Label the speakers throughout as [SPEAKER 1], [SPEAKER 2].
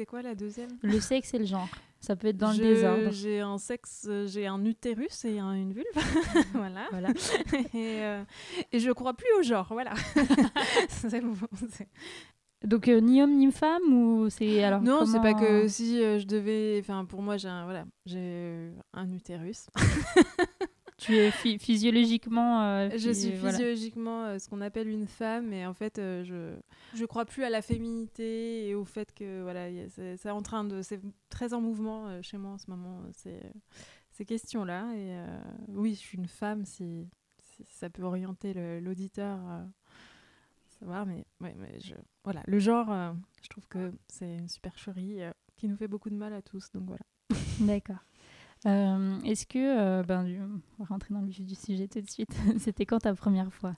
[SPEAKER 1] C'était quoi la deuxième?
[SPEAKER 2] Le sexe et le genre. Ça peut être dans
[SPEAKER 1] Je-
[SPEAKER 2] le désordre.
[SPEAKER 1] J'ai un sexe, j'ai un utérus et un- une vulve. voilà.
[SPEAKER 2] Voilà.
[SPEAKER 1] et, euh, et je crois plus au genre. Voilà. C'est bon,
[SPEAKER 2] Donc euh, ni homme ni femme ou c'est alors
[SPEAKER 1] non, c'est pas que si euh, je devais. Enfin, pour moi, j'ai un, voilà, j'ai un utérus.
[SPEAKER 2] Tu es phy- physiologiquement. euh,
[SPEAKER 1] Je suis
[SPEAKER 2] voilà.
[SPEAKER 1] physiologiquement euh, ce qu'on appelle une femme, et en fait, euh, je je crois plus à la féminité et au fait que voilà, c'est en train de, c'est très en mouvement euh, chez moi en ce moment. Ces ces questions-là, et euh, oui, je suis une femme si, si ça peut orienter l'auditeur. euh, savoir, mais, ouais, mais je, voilà, le genre, euh, je trouve que c'est une supercherie euh, qui nous fait beaucoup de mal à tous, donc voilà.
[SPEAKER 2] D'accord. Euh, Est-ce que, euh, ben, on va rentrer dans le vif du sujet tout de suite. C'était quand ta première fois?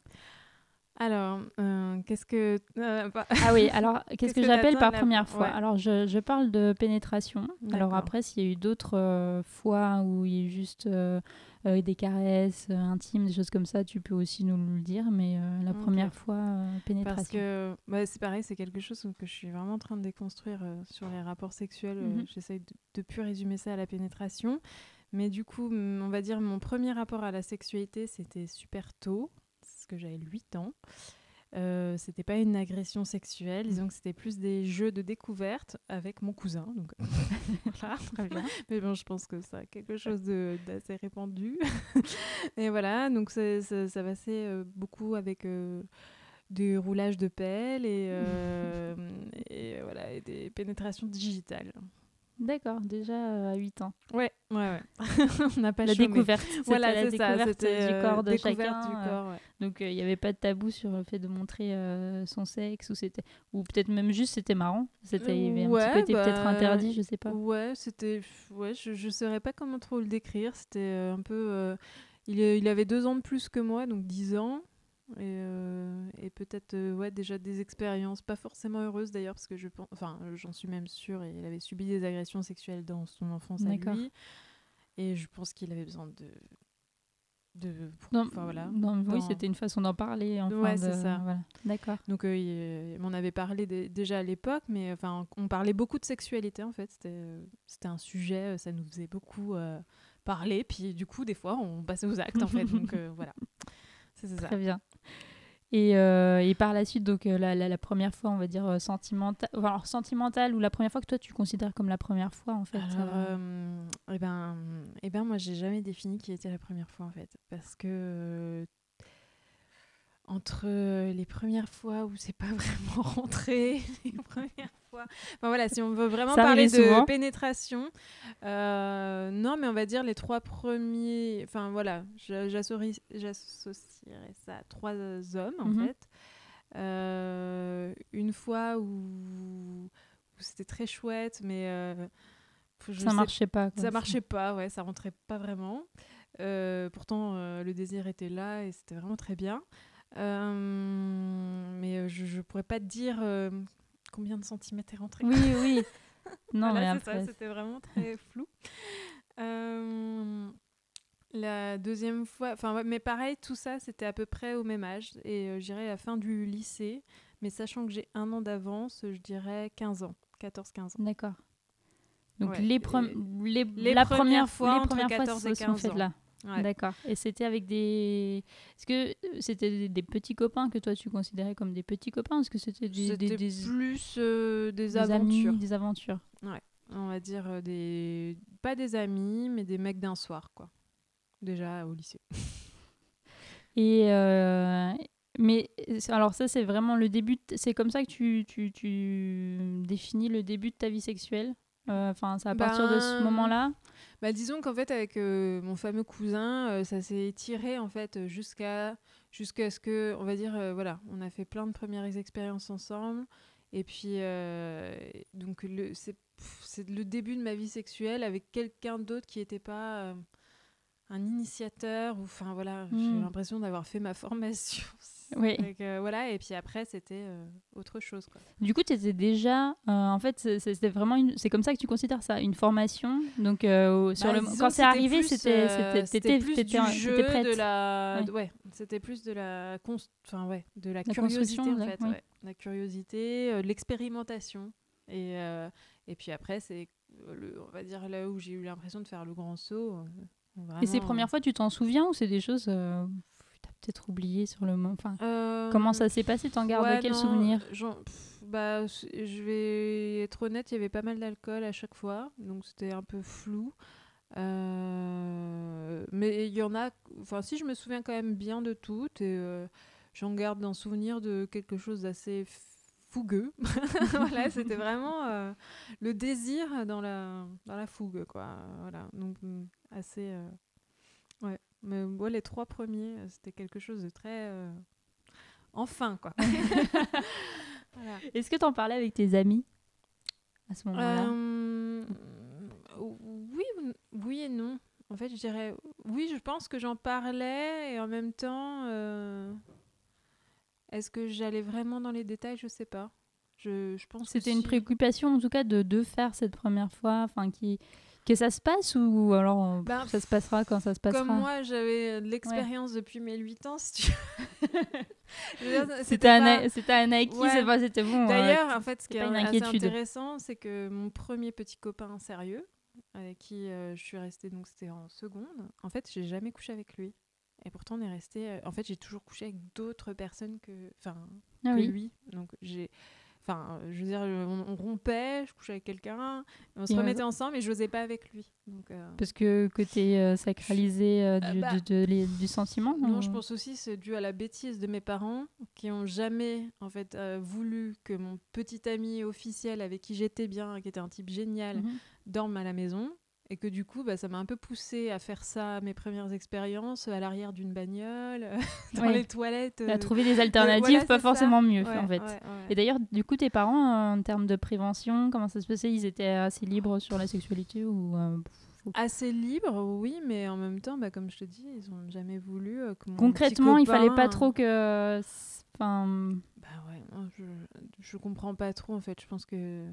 [SPEAKER 1] Alors, euh, qu'est-ce que. euh, bah,
[SPEAKER 2] Ah oui, alors qu'est-ce
[SPEAKER 1] Qu'est-ce
[SPEAKER 2] que,
[SPEAKER 1] que
[SPEAKER 2] j'appelle par
[SPEAKER 1] la-
[SPEAKER 2] première fois?
[SPEAKER 1] ouais.
[SPEAKER 2] Alors je, je parle de pénétration. Alors après, s'il y a eu d'autres euh, fois où il y a eu juste euh, euh, des caresses euh, intimes, des choses comme ça, tu peux aussi nous le dire. Mais euh, la première fois, euh, pénétration.
[SPEAKER 1] Parce que bah, c'est pareil, c'est quelque chose que je suis vraiment en train de déconstruire euh, sur les rapports sexuels. euh,
[SPEAKER 2] Mhm.
[SPEAKER 1] J'essaye de, de plus résumer ça à la pénétration. Mais du coup, on va dire mon premier rapport à la sexualité, c'était super tôt, parce que j'avais 8 ans. Euh, c'était pas une agression sexuelle, disons que c'était plus des jeux de découverte avec mon cousin. Donc voilà,
[SPEAKER 2] Très bien.
[SPEAKER 1] mais bon, je pense que ça a quelque chose d'assez répandu. et voilà, donc c'est- ça, ça passait euh, beaucoup avec euh, des roulages de pelle et, euh, et voilà, et des pénétrations digitales.
[SPEAKER 2] D'accord, déjà euh, à 8 ans.
[SPEAKER 1] Ouais, ouais, ouais. On n'a pas
[SPEAKER 2] la
[SPEAKER 1] chômé.
[SPEAKER 2] découverte.
[SPEAKER 1] Voilà,
[SPEAKER 2] la
[SPEAKER 1] ça,
[SPEAKER 2] découverte du
[SPEAKER 1] euh,
[SPEAKER 2] corps de chacun.
[SPEAKER 1] du
[SPEAKER 2] euh,
[SPEAKER 1] corps, ouais.
[SPEAKER 2] Donc il n'y avait pas de tabou sur le fait de montrer euh, son sexe ou c'était ou peut-être même juste c'était marrant. C'était il y avait un
[SPEAKER 1] Ouais,
[SPEAKER 2] petit côté peut-être
[SPEAKER 1] bah,
[SPEAKER 2] interdit, je sais pas.
[SPEAKER 1] Ouais, c'était. Ouais, je, je saurais pas comment trop le décrire. C'était euh, un peu. euh, il, il avait deux ans de plus que moi, donc 10 ans. Et, euh, et peut-être euh, ouais, déjà des expériences, pas forcément heureuses d'ailleurs, parce que je pense. Enfin, j'en suis même sûre, il avait subi des agressions sexuelles dans son enfance à
[SPEAKER 2] D'accord.
[SPEAKER 1] lui. Et je pense qu'il avait besoin de. de
[SPEAKER 2] Non,
[SPEAKER 1] voilà.
[SPEAKER 2] non, oui, c'était une façon d'en parler. Enfin,
[SPEAKER 1] Ouais, c'est ça.
[SPEAKER 2] Voilà. D'accord.
[SPEAKER 1] Donc, euh, il, il m'en avait parlé dé- déjà à l'époque, mais enfin, on parlait beaucoup de sexualité en fait. C'était, euh, c'était un sujet, ça nous faisait beaucoup parler. Puis du coup, des fois, on passait aux actes en fait. Donc voilà. C'est c'est ça.
[SPEAKER 2] Très bien. Et, euh, et par la suite, donc euh, la, la, la première fois, on va dire sentimentale, alors sentimentale ou la première fois que toi tu considères comme la première fois en fait.
[SPEAKER 1] Alors,
[SPEAKER 2] euh,
[SPEAKER 1] euh, eh ben, eh ben, moi, j'ai jamais défini qui était la première fois en fait, parce que euh, entre les premières fois où c'est pas vraiment rentré, les premières Enfin voilà, si on veut vraiment
[SPEAKER 2] Ça
[SPEAKER 1] parler de
[SPEAKER 2] souvent.
[SPEAKER 1] pénétration, euh, non, mais on va dire les trois premiers. Enfin voilà, j'a- j'associe- j'associerais ça à trois hommes en
[SPEAKER 2] Mhm.
[SPEAKER 1] fait. Euh, une fois où, où c'était très chouette, mais euh, je
[SPEAKER 2] ça
[SPEAKER 1] sais
[SPEAKER 2] marchait pas. quoi.
[SPEAKER 1] ça marchait pas, ouais, ça rentrait pas vraiment. Euh, pourtant, euh, le désir était là et c'était vraiment très bien. Euh, mais euh, je, je pourrais pas te dire euh, combien de centimètres est rentré.
[SPEAKER 2] Oui, oui. Non,
[SPEAKER 1] Voilà,
[SPEAKER 2] mais après.
[SPEAKER 1] c'était vraiment très flou. Euh, la deuxième fois, enfin, mais pareil, tout ça, c'était à peu près au même âge. Et euh, je dirais à la fin du lycée. Mais sachant que j'ai un an d'avance, je dirais 15 ans, 14-15 ans.
[SPEAKER 2] D'accord. Donc
[SPEAKER 1] Ouais,
[SPEAKER 2] les, les,
[SPEAKER 1] les
[SPEAKER 2] la première
[SPEAKER 1] fois
[SPEAKER 2] les premières fois
[SPEAKER 1] 14
[SPEAKER 2] se
[SPEAKER 1] et
[SPEAKER 2] sont
[SPEAKER 1] 15
[SPEAKER 2] faites là.
[SPEAKER 1] Ouais.
[SPEAKER 2] D'accord. Et c'était avec des. Est-ce que euh, c'était des, des petits copains que toi tu considérais comme des petits copains Est-ce que c'était des, des,
[SPEAKER 1] C'était
[SPEAKER 2] des,
[SPEAKER 1] plus euh, des, aventures.
[SPEAKER 2] amis, des aventures
[SPEAKER 1] on va dire euh, des pas des amis mais des mecs d'un soir quoi déjà au lycée
[SPEAKER 2] Et euh, mais alors ça c'est vraiment le début. de- C'est comme ça que tu, tu, tu définis le début de ta vie sexuelle? Euh, Enfin, c'est à partir de ce
[SPEAKER 1] Ben,
[SPEAKER 2] moment-là?
[SPEAKER 1] Bah, disons qu'en fait, avec euh, mon fameux cousin, euh, ça s'est étiré en fait jusqu'à ce que, on va dire, euh, voilà, on a fait plein de premières expériences ensemble. Et puis, donc, c'est le début de ma vie sexuelle avec quelqu'un d'autre qui n'était pas un initiateur. ou Enfin, voilà, j'ai
[SPEAKER 2] Mm.
[SPEAKER 1] l'impression d'avoir fait ma formation.
[SPEAKER 2] Oui.
[SPEAKER 1] Donc, euh, voilà, et puis après, c'était euh, autre chose. Quoi.
[SPEAKER 2] Du coup, tu étais déjà. euh, en fait, c'était vraiment. une- C'est comme ça que tu considères ça, une formation? Donc, euh, sur
[SPEAKER 1] Bah,
[SPEAKER 2] le... quand c'est arrivé, c'était. c'était-
[SPEAKER 1] plus du jeu,
[SPEAKER 2] prête.
[SPEAKER 1] de la,
[SPEAKER 2] Ouais.
[SPEAKER 1] ouais, c'était plus de la, cons- enfin ouais, de la,
[SPEAKER 2] La
[SPEAKER 1] curiosité en fait, ouais. la curiosité, l'expérimentation, et et puis après c'est, le, on va dire là où j'ai eu l'impression de faire le grand saut.
[SPEAKER 2] Et ces premières fois, tu t'en souviens ou c'est des choses. euh, T'as peut-être oublié sur le moment. Enfin,
[SPEAKER 1] euh,
[SPEAKER 2] comment ça s'est passé T'en gardes
[SPEAKER 1] ouais,
[SPEAKER 2] quel
[SPEAKER 1] non,
[SPEAKER 2] souvenir?
[SPEAKER 1] pff, bah, je vais être honnête, il y avait pas mal d'alcool à chaque fois, donc c'était un peu flou. Euh, mais il y en a, enfin si je me souviens quand même bien de toutes et euh, j'en garde un souvenir de quelque chose d'assez fougueux. voilà, c'était vraiment euh, le désir dans la dans la fougue quoi. Voilà, donc mm, assez euh, ouais. Mais moi les trois premiers, euh, c'était quelque chose de très euh, enfin quoi. Voilà.
[SPEAKER 2] Est-ce que t'en parlais avec tes amis à ce moment-là?
[SPEAKER 1] Oui, ou- oui et non. En fait, je dirais oui, je pense que j'en parlais et en même temps, euh, est-ce que j'allais vraiment dans les détails? Je sais pas. Je, je pense
[SPEAKER 2] C'était une
[SPEAKER 1] si.
[SPEAKER 2] préoccupation en tout cas de, de faire cette première fois, enfin qui que ça se passe ou alors euh,
[SPEAKER 1] Ben,
[SPEAKER 2] ça se passera quand ça se passera.
[SPEAKER 1] Comme moi, j'avais de l'expérience depuis mes 8 ans, si tu
[SPEAKER 2] C'était
[SPEAKER 1] pas-
[SPEAKER 2] un, c'était un acquis,
[SPEAKER 1] Ouais.
[SPEAKER 2] pas c'était bon. euh,
[SPEAKER 1] D'ailleurs, en fait, ce qui est
[SPEAKER 2] pas
[SPEAKER 1] assez intéressant, c'est que mon premier petit copain sérieux, avec qui euh, je suis restée, donc c'était en seconde, en fait, j'ai jamais couché avec lui. Et pourtant, on est resté. euh, en fait, j'ai toujours couché avec d'autres personnes que, enfin,
[SPEAKER 2] ah
[SPEAKER 1] que
[SPEAKER 2] oui.
[SPEAKER 1] lui. Donc, j'ai. Enfin, je veux dire, on, on rompait, je couchais avec quelqu'un, on se
[SPEAKER 2] Et
[SPEAKER 1] remettait ensemble, et je n'osais pas avec lui. Donc, euh,
[SPEAKER 2] Parce que côté euh, sacralisé euh, du,
[SPEAKER 1] Euh, bah,
[SPEAKER 2] de- de- les- du sentiment.
[SPEAKER 1] Non, je pense aussi c'est dû à la bêtise de mes parents qui ont jamais en fait voulu que mon petit ami officiel avec qui j'étais bien, qui était un type génial,
[SPEAKER 2] Mhm.
[SPEAKER 1] dorme à la maison et que du coup bah, ça m'a un peu poussé à faire ça mes premières expériences à l'arrière d'une bagnole, dans
[SPEAKER 2] Ouais.
[SPEAKER 1] les toilettes.
[SPEAKER 2] À
[SPEAKER 1] euh,
[SPEAKER 2] trouver des alternatives,
[SPEAKER 1] voilà,
[SPEAKER 2] pas forcément
[SPEAKER 1] ça.
[SPEAKER 2] mieux
[SPEAKER 1] ouais,
[SPEAKER 2] en fait.
[SPEAKER 1] ouais.
[SPEAKER 2] Et d'ailleurs, du coup, tes parents, euh, en termes de prévention, comment ça se passait? Ils étaient assez libres sur la sexualité ou euh,
[SPEAKER 1] Assez libre, oui, mais en même temps, bah, comme je te dis, ils ont jamais voulu euh, que mon petit
[SPEAKER 2] concrètement, il fallait pas
[SPEAKER 1] copain-
[SPEAKER 2] trop que. Enfin,
[SPEAKER 1] Bah ouais, je, je comprends pas trop en fait. Je pense que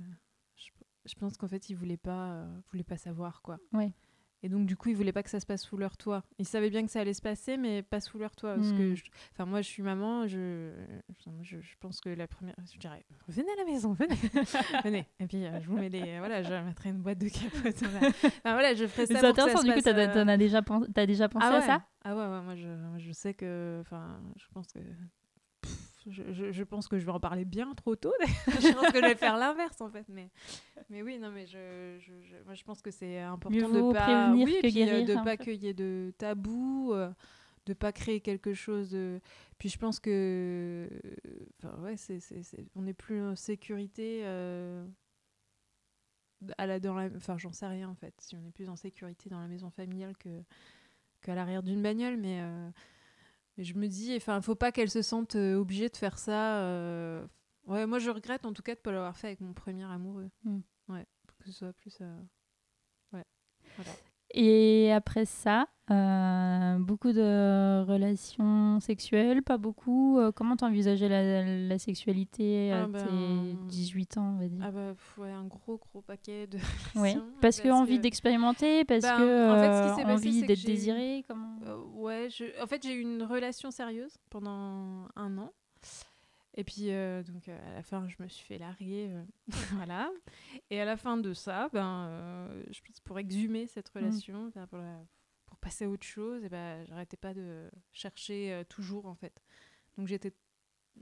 [SPEAKER 1] je, pense qu'en fait ils voulaient pas euh, voulaient pas savoir quoi.
[SPEAKER 2] Ouais.
[SPEAKER 1] Et donc du coup ils voulaient pas que ça se passe sous leur toit. Ils savaient bien que ça allait se passer mais pas sous leur toit parce que
[SPEAKER 2] Hmm.
[SPEAKER 1] je- enfin moi je suis maman, je, je je pense que la première je dirais venez à la maison, venez. venez. Et puis euh, je vous mets des voilà, je mettrai une boîte de capote. voilà. Enfin, voilà, je ferai ça
[SPEAKER 2] c'est intéressant. Du coup,
[SPEAKER 1] euh,
[SPEAKER 2] t'en as déjà, déjà pensé
[SPEAKER 1] ah
[SPEAKER 2] à
[SPEAKER 1] ouais.
[SPEAKER 2] ça?
[SPEAKER 1] Ah ouais, ouais, moi je, je sais que. Enfin, je pense que. Je, je, je pense que je vais en parler bien trop tôt. je pense que je vais faire l'inverse en fait. Mais, mais oui, non, mais je, je, je- moi, je pense que c'est important
[SPEAKER 2] Mieux
[SPEAKER 1] de pas
[SPEAKER 2] prévenir
[SPEAKER 1] oui,
[SPEAKER 2] que
[SPEAKER 1] puis, euh,
[SPEAKER 2] guérir,
[SPEAKER 1] de
[SPEAKER 2] un
[SPEAKER 1] pas qu'il y ait de tabou, euh, de pas créer quelque chose. De... Puis je pense que. Enfin, ouais, c'est, c'est, c'est- on n'est plus en sécurité. euh, à la, dans la, enfin, j'en sais rien en fait. Si on est plus en sécurité dans la maison familiale que qu'à l'arrière d'une bagnole, mais, euh, mais je me dis, enfin, faut pas qu'elle se sente euh, obligée de faire ça. euh, Ouais, moi je regrette en tout cas de pas l'avoir fait avec mon premier amoureux.
[SPEAKER 2] Mm.
[SPEAKER 1] Ouais, pour que ce soit plus. euh, Ouais, voilà.
[SPEAKER 2] Et après ça, euh, beaucoup de relations sexuelles, pas beaucoup. Euh, comment t'envisageais la, la sexualité à
[SPEAKER 1] ben,
[SPEAKER 2] tes 18 ans, on va dire
[SPEAKER 1] Ah bah, ouais, un gros gros paquet de.
[SPEAKER 2] Ouais.
[SPEAKER 1] relations,
[SPEAKER 2] Parce que envie d'expérimenter, parce
[SPEAKER 1] Ben,
[SPEAKER 2] que
[SPEAKER 1] en fait, ce qui
[SPEAKER 2] euh, envie d'être désiré. Comment
[SPEAKER 1] Euh, ouais, je... en fait, j'ai eu une relation sérieuse pendant un an. Et puis, euh, donc, euh, à la fin, je me suis fait larguer. euh, voilà. Et à la fin de ça, ben, euh, je pense pour exhumer cette relation, enfin, pour, la- pour passer à autre chose, et ben, j'arrêtais pas de chercher euh, toujours, en fait. Donc, j'étais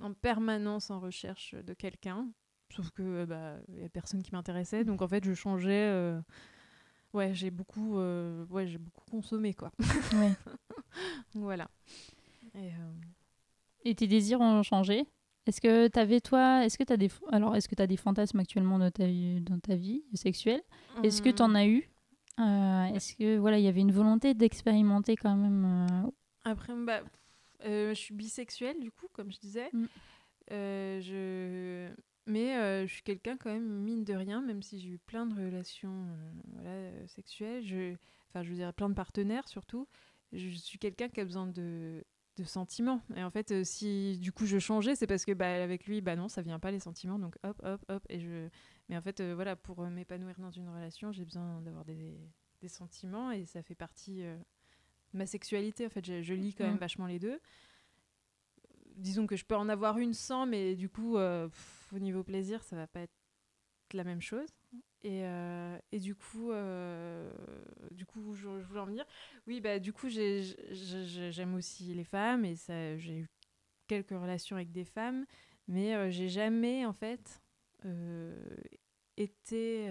[SPEAKER 1] en permanence en recherche de quelqu'un. Sauf que euh, bah, il y a personne qui m'intéressait. Donc, en fait, je changeais. euh, Ouais, j'ai beaucoup, euh, ouais, j'ai beaucoup consommé, quoi.
[SPEAKER 2] Ouais.
[SPEAKER 1] Voilà. Et, euh,
[SPEAKER 2] Et tes désirs ont changé? Est-ce que tu avais, toi, est-ce que tu as des, alors, est-ce que tu as des fantasmes actuellement dans ta vie, dans ta vie sexuelle? Est-ce que tu en
[SPEAKER 1] Hum,
[SPEAKER 2] as eu? Euh, Est-ce que, voilà, il y avait une volonté d'expérimenter quand même euh,
[SPEAKER 1] Après, bah, euh, je suis bisexuelle, du coup, comme je disais.
[SPEAKER 2] Mm.
[SPEAKER 1] Euh, je... Mais je suis quelqu'un, quand même, mine de rien, même si j'ai eu plein de relations voilà, sexuelles, je... enfin, je veux dire, plein de partenaires surtout, je suis quelqu'un qui a besoin de de sentiments. Et en fait euh, si du coup je changeais c'est parce que bah avec lui bah non ça vient pas les sentiments. Donc hop hop hop et je mais en fait euh, voilà pour euh, m'épanouir dans une relation j'ai besoin d'avoir des, des sentiments et ça fait partie euh, de ma sexualité en fait. Je, je lis quand même
[SPEAKER 2] Mm.
[SPEAKER 1] vachement les deux. Disons que je peux en avoir une sans mais du coup euh, pff, au niveau plaisir ça va pas être la même chose et, euh, et du coup euh, du coup je, voulais en venir. Oui bah du coup j'ai- j'ai- j'ai- j'aime aussi les femmes et j'ai eu quelques relations avec des femmes mais euh, j'ai jamais en fait euh, été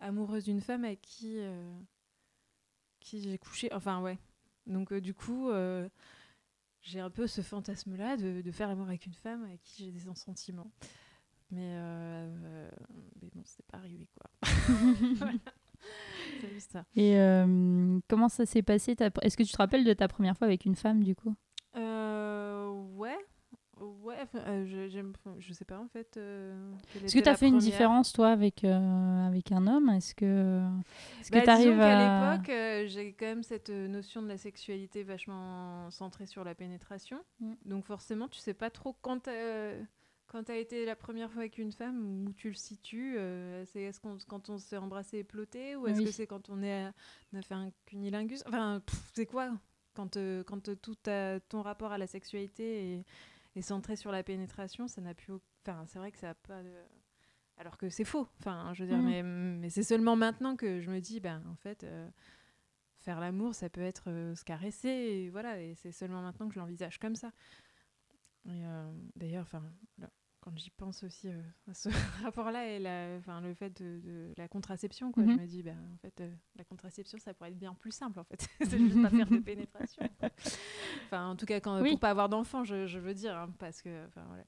[SPEAKER 1] amoureuse d'une femme avec qui qui j'ai couché enfin ouais. Donc du coup j'ai un peu ce fantasme là de, de faire l'amour avec une femme avec qui j'ai des sentiments mais, euh, mais bon c'est pas arrivé quoi Voilà. juste ça
[SPEAKER 2] Et euh, comment ça s'est passé ta- Est-ce que tu te rappelles de ta première fois avec une femme, du coup?
[SPEAKER 1] Euh, ouais. Ouais, euh, je, je sais pas en fait. euh,
[SPEAKER 2] Est-ce que tu as fait une
[SPEAKER 1] première.
[SPEAKER 2] différence, toi, avec, euh, avec un homme? Est-ce que est-ce que
[SPEAKER 1] Bah,
[SPEAKER 2] tu arrives
[SPEAKER 1] qu'à
[SPEAKER 2] à...
[SPEAKER 1] l'époque, j'ai quand même cette notion de la sexualité vachement centrée sur la pénétration.
[SPEAKER 2] Mm.
[SPEAKER 1] Donc forcément, tu sais pas trop quand quand t'as été la première fois avec une femme où tu le situes. euh, c'est est-ce qu'on quand on s'est embrassé et ploté ou est-ce
[SPEAKER 2] Oui.
[SPEAKER 1] que c'est quand on est on a fait un cunilingus? Enfin, pff, c'est quoi? Quand euh, quand tout ta- ton rapport à la sexualité est, est centré sur la pénétration, ça n'a plus. Enfin, c'est vrai que ça a pas de alors que c'est faux. Enfin, je veux dire,
[SPEAKER 2] Mhm.
[SPEAKER 1] mais, mais c'est seulement maintenant que je me dis, ben, en fait, euh, faire l'amour, ça peut être se caresser, et voilà, et c'est seulement maintenant que je l'envisage comme ça. Et, euh, D'ailleurs, enfin, quand j'y pense aussi euh, à ce rapport-là et la, enfin, le fait de, de la contraception, quoi,
[SPEAKER 2] Mhm.
[SPEAKER 1] je me dis, ben, en fait, euh, la contraception, ça pourrait être bien plus simple, en fait. c'est juste pas faire de pénétration. quoi. Enfin, en tout cas, quand,
[SPEAKER 2] Oui.
[SPEAKER 1] pour pas avoir d'enfant, je, je veux dire, hein, parce que, enfin, voilà,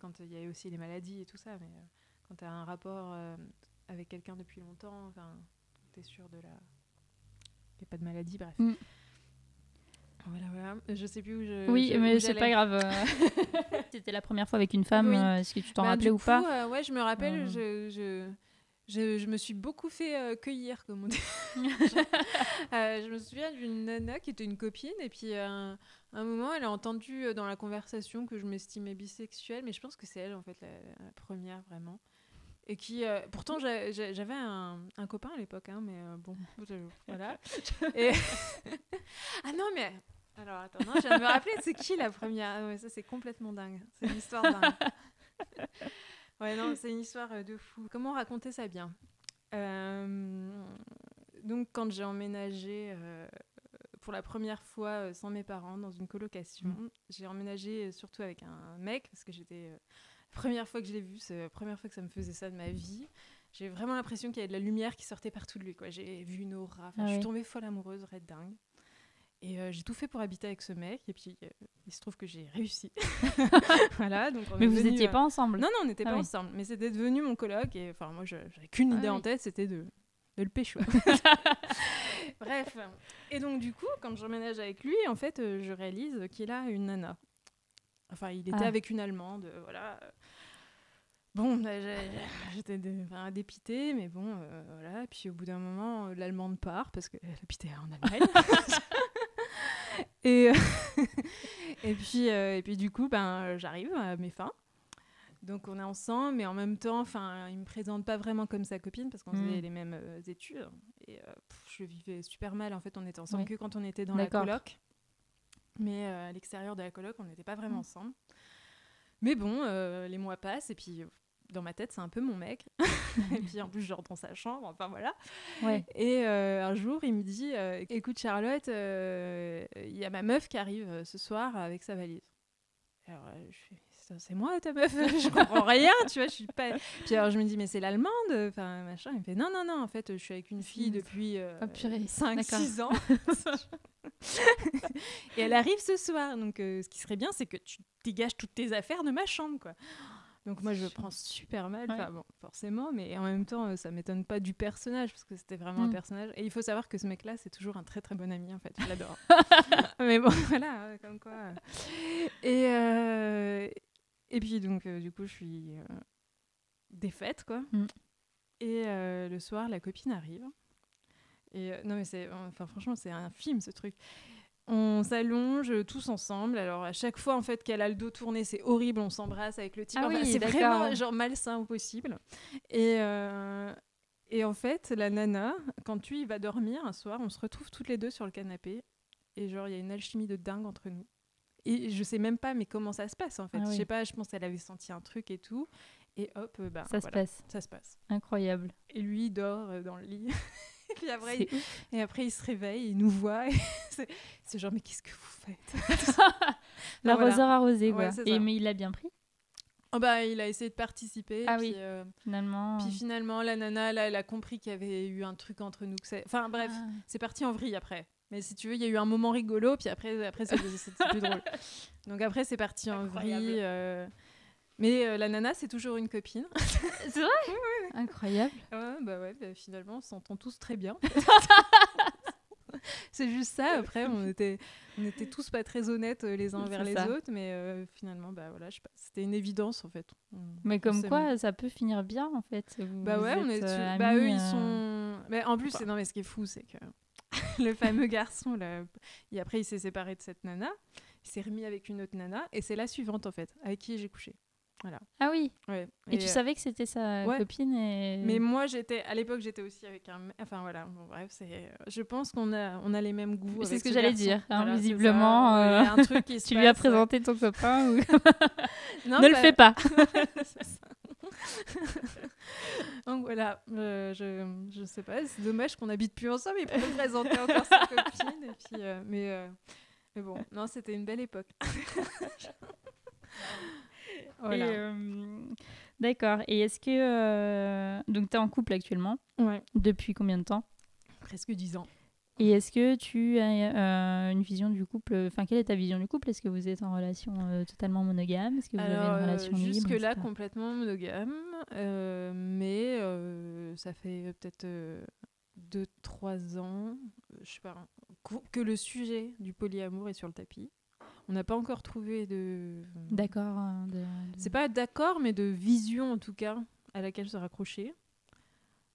[SPEAKER 1] quand- il y a aussi les maladies et tout ça, mais euh, quand tu as un rapport avec quelqu'un depuis longtemps, tu es sûr de la. Il n'y a pas de maladie, bref.
[SPEAKER 2] Mm.
[SPEAKER 1] Voilà, voilà. Je sais plus où je.
[SPEAKER 2] Oui,
[SPEAKER 1] je-
[SPEAKER 2] mais c'est pas grave. euh. C'était la première fois avec une femme.
[SPEAKER 1] Oui.
[SPEAKER 2] euh, Est-ce que tu t'en
[SPEAKER 1] Bah,
[SPEAKER 2] rappelais ou
[SPEAKER 1] coup,
[SPEAKER 2] pas
[SPEAKER 1] euh, Ouais, je me rappelle,
[SPEAKER 2] Euh.
[SPEAKER 1] je, je, je, je me suis beaucoup fait euh, cueillir, comme on dit. Euh, je me souviens d'une nana qui était une copine, et puis euh, un, moment, elle a entendu dans la conversation que je m'estimais bisexuelle, mais je pense que c'est elle, en fait, la, la première, vraiment. Et qui, euh, pourtant, j'a- j'a- j'avais un, un copain à l'époque, hein, mais euh, bon, voilà. Et... ah non, mais alors attends, non, je viens de me rappeler, c'est qui la première? Ah ouais, Ça, c'est complètement dingue. C'est une histoire dingue. ouais, non, c'est une histoire euh, de fou. Comment raconter ça bien? Euh, Donc, quand j'ai emménagé euh, pour la première fois euh, sans mes parents dans une colocation, j'ai emménagé surtout avec un mec parce que j'étais. la première fois que je l'ai vu, c'est la première fois que ça me faisait ça de ma vie. J'ai vraiment l'impression qu'il y avait de la lumière qui sortait partout de lui. quoi. J'ai vu une aura. Enfin,
[SPEAKER 2] Ah
[SPEAKER 1] je suis tombée folle amoureuse, red dingue. Et euh, j'ai tout fait pour habiter avec ce mec. Et puis, euh, il se trouve que j'ai réussi. voilà. Donc on
[SPEAKER 2] Mais vous n'étiez
[SPEAKER 1] euh,
[SPEAKER 2] pas ensemble
[SPEAKER 1] Non, non, on n'était
[SPEAKER 2] Ah
[SPEAKER 1] pas
[SPEAKER 2] oui.
[SPEAKER 1] ensemble. Mais c'était devenu mon coloc. Et enfin, moi, j'avais qu'une
[SPEAKER 2] Ah
[SPEAKER 1] idée en tête, c'était de, de le pécho. Bref. Et donc, du coup, quand j'emménage avec lui, en fait, euh, je réalise qu'il a une nana. Enfin, il était
[SPEAKER 2] Ah.
[SPEAKER 1] avec une Allemande. voilà. Bon, bah, j'étais enfin, dépitée, mais bon, euh, voilà. Puis au bout d'un moment, l'Allemande part parce qu'elle habitait en Allemagne. Et, euh, et, puis, euh, et puis du coup, ben, euh, j'arrive à mes fins. Donc on est ensemble, mais en même temps, enfin, il me présente pas vraiment comme sa copine parce qu'on
[SPEAKER 2] Mm.
[SPEAKER 1] faisait les mêmes euh, études. Et euh, pff, je vivais super mal. En fait, on était ensemble que quand on était dans la coloc. Mais euh, à l'extérieur de la coloc, on n'était pas vraiment
[SPEAKER 2] Mm.
[SPEAKER 1] ensemble. Mais bon, les mois passent et puis dans ma tête, c'est un peu mon mec. et puis en plus, je rentre dans sa chambre, enfin voilà.
[SPEAKER 2] Ouais.
[SPEAKER 1] Et euh, un jour, il me dit euh, Écoute, Charlotte, euh, il y a ma meuf qui arrive ce soir avec sa valise. Alors, je fais c'est moi ta meuf, je comprends rien, tu vois, je suis pas. Puis alors je me dis, mais c'est l'allemande, enfin machin. Il me fait, non, non, non, en fait, je suis avec une fille depuis euh,
[SPEAKER 2] Oh, purée.
[SPEAKER 1] 5-6 ans. et elle arrive ce soir, donc euh, ce qui serait bien, c'est que tu dégages toutes tes affaires de ma chambre, quoi. Donc moi je le prends super mal, bon, forcément, mais en même temps euh, ça m'étonne pas du personnage parce que c'était vraiment un
[SPEAKER 2] Mm.
[SPEAKER 1] personnage. Et il faut savoir que ce mec-là c'est toujours un très très bon ami en fait, je l'adore. mais bon voilà, euh, comme quoi. Et euh, et puis donc euh, du coup je suis euh, défaite quoi.
[SPEAKER 2] Mm.
[SPEAKER 1] Et le soir la copine arrive. Et non mais c'est, enfin franchement c'est un film ce truc. On s'allonge tous ensemble. Alors à chaque fois en fait qu'elle a le dos tourné, c'est horrible. On s'embrasse avec le type.
[SPEAKER 2] Ah
[SPEAKER 1] Enfin,
[SPEAKER 2] oui,
[SPEAKER 1] c'est vraiment genre malsain au possible. Et euh, et en fait la nana, quand lui il va dormir un soir, on se retrouve toutes les deux sur le canapé. Et genre il y a une alchimie de dingue entre nous. Et je sais même pas mais comment ça se passe en fait.
[SPEAKER 2] Ah
[SPEAKER 1] Je sais pas. Je pense qu'elle avait senti un truc et tout. Et hop, euh, bah
[SPEAKER 2] Ça se passe.
[SPEAKER 1] ça se passe.
[SPEAKER 2] Incroyable.
[SPEAKER 1] Et lui il dort euh, dans le lit. et puis après il, et après, il se réveille, il nous voit. c'est genre, mais qu'est-ce que vous faites?
[SPEAKER 2] L'arroseur arrosé,
[SPEAKER 1] Ouais,
[SPEAKER 2] quoi. Et mais il l'a bien pris,
[SPEAKER 1] oh bah, Il a essayé de participer.
[SPEAKER 2] Ah
[SPEAKER 1] puis,
[SPEAKER 2] oui.
[SPEAKER 1] euh,
[SPEAKER 2] finalement.
[SPEAKER 1] puis finalement, la nana, là, elle a compris qu'il y avait eu un truc entre nous. que Enfin bref,
[SPEAKER 2] Ah.
[SPEAKER 1] c'est parti en vrille après. Mais si tu veux, il y a eu un moment rigolo, puis après, après c'est c'est plus drôle. Donc après, c'est parti en vrille. euh, Mais euh, la nana, c'est toujours une copine.
[SPEAKER 2] C'est vrai Incroyable.
[SPEAKER 1] Ouais, bah ouais, bah finalement, on s'entend tous très bien. c'est juste ça. Après, on était, on était tous pas très honnêtes euh, les uns envers les
[SPEAKER 2] ça.
[SPEAKER 1] autres, mais euh, finalement, bah voilà, je sais pas, c'était une évidence en fait. On-
[SPEAKER 2] Mais comme quoi, ça peut finir bien, en fait. Vous-
[SPEAKER 1] Bah ouais, on est. bah eux, ils sont. Mais en plus, c'est- non, mais ce qui est fou, c'est que le fameux garçon là, et après, il s'est séparé de cette nana, il s'est remis avec une autre nana, et c'est la suivante en fait, avec qui j'ai couché. Voilà.
[SPEAKER 2] Ah oui.
[SPEAKER 1] Ouais.
[SPEAKER 2] Et, tu
[SPEAKER 1] euh,
[SPEAKER 2] savais que c'était sa
[SPEAKER 1] ouais.
[SPEAKER 2] copine et...
[SPEAKER 1] Mais moi, j'étais à l'époque, j'étais aussi avec un. Enfin voilà, bon, bref, c'est. Je pense qu'on a, on a les mêmes goûts.
[SPEAKER 2] C'est ce que j'allais dire, hein,
[SPEAKER 1] Voilà,
[SPEAKER 2] visiblement, euh,
[SPEAKER 1] il un truc qui se
[SPEAKER 2] Tu lui as présenté ton copain ou...
[SPEAKER 1] Non,
[SPEAKER 2] Ne le fais pas.
[SPEAKER 1] Donc voilà, euh, je, je sais pas, c'est dommage qu'on habite plus ensemble et pour me présenter encore sa copine. Et puis, euh, mais, euh, mais bon, non, c'était une belle époque. Voilà.
[SPEAKER 2] Euh, D'accord. Et est-ce que... euh, Donc, tu es en couple actuellement.
[SPEAKER 1] Ouais,
[SPEAKER 2] Depuis combien de temps?
[SPEAKER 1] Presque 10 ans.
[SPEAKER 2] Et est-ce que tu as euh, une vision du couple Enfin, quelle est ta vision du couple? Est-ce que vous êtes en relation euh, totalement monogame? Est-ce que vous
[SPEAKER 1] Alors,
[SPEAKER 2] avez une relation libre
[SPEAKER 1] jusque-là,
[SPEAKER 2] etc.
[SPEAKER 1] complètement monogame, euh, mais euh, ça fait peut-être 2-3 ans, je sais pas, qu'o- que le sujet du polyamour est sur le tapis. On n'a pas encore trouvé de.
[SPEAKER 2] D'accord. euh, de-
[SPEAKER 1] C'est pas d'accord, mais de vision en tout cas à laquelle se raccrocher.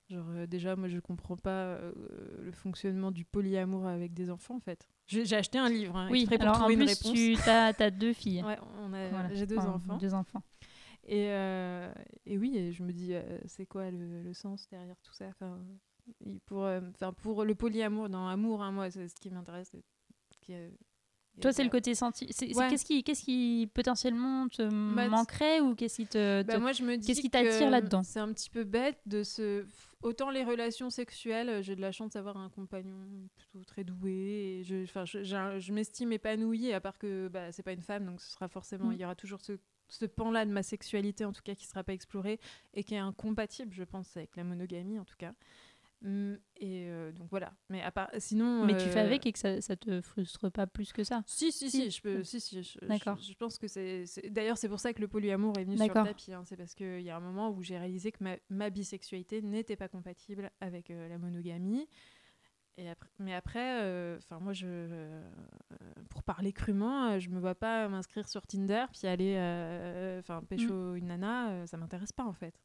[SPEAKER 1] Genre, euh, déjà, moi je comprends pas euh, le fonctionnement du polyamour avec des enfants en fait. J'ai acheté un livre hein,
[SPEAKER 2] Oui,
[SPEAKER 1] exprès pour
[SPEAKER 2] alors en plus, tu as, deux filles.
[SPEAKER 1] Ouais,
[SPEAKER 2] Voilà.
[SPEAKER 1] j'ai deux
[SPEAKER 2] Enfin,
[SPEAKER 1] enfants.
[SPEAKER 2] Deux enfants.
[SPEAKER 1] Et, euh, et oui, et je me dis, c'est quoi le, le sens derrière tout ça? Enfin, pour, le polyamour, dans amour, hein, moi, c'est ce qui m'intéresse.
[SPEAKER 2] Toi, c'est le côté senti.
[SPEAKER 1] Ouais.
[SPEAKER 2] Qu'est-ce qui, qu'est-ce qui potentiellement te
[SPEAKER 1] Bah,
[SPEAKER 2] manquerait ou qu'est-ce qui te.
[SPEAKER 1] Bah,
[SPEAKER 2] te-
[SPEAKER 1] moi, je me dis
[SPEAKER 2] qu'est-ce qui
[SPEAKER 1] que
[SPEAKER 2] t'attire là-dedans?
[SPEAKER 1] C'est un petit peu bête de se. Autant les relations sexuelles, j'ai de la chance d'avoir un compagnon plutôt très doué. Et je, enfin, je, m'estime épanouie, à part que bah, c'est pas une femme, donc ce sera forcément.
[SPEAKER 2] Mm.
[SPEAKER 1] Il y aura toujours ce, ce pan-là de ma sexualité, en tout cas, qui sera pas exploré et qui est incompatible, je pense, avec la monogamie, en tout cas. Mm, et euh, donc voilà. Mais à part, sinon.
[SPEAKER 2] Mais tu fais
[SPEAKER 1] euh,
[SPEAKER 2] avec et que ça, ça te frustre pas plus que ça.
[SPEAKER 1] si, si,
[SPEAKER 2] Si.
[SPEAKER 1] si, je peux. Si, si, je,
[SPEAKER 2] D'accord.
[SPEAKER 1] je, je pense que c'est. D'ailleurs, c'est pour ça que le polyamour est venu sur le tapis. hein. C'est parce qu'il y a un moment où j'ai réalisé que ma, ma bisexualité n'était pas compatible avec euh, la monogamie. Et après, mais après, enfin moi, je, pour parler crûment, je me vois pas m'inscrire sur Tinder puis aller, enfin, pécho une nana, ça m'intéresse pas en fait,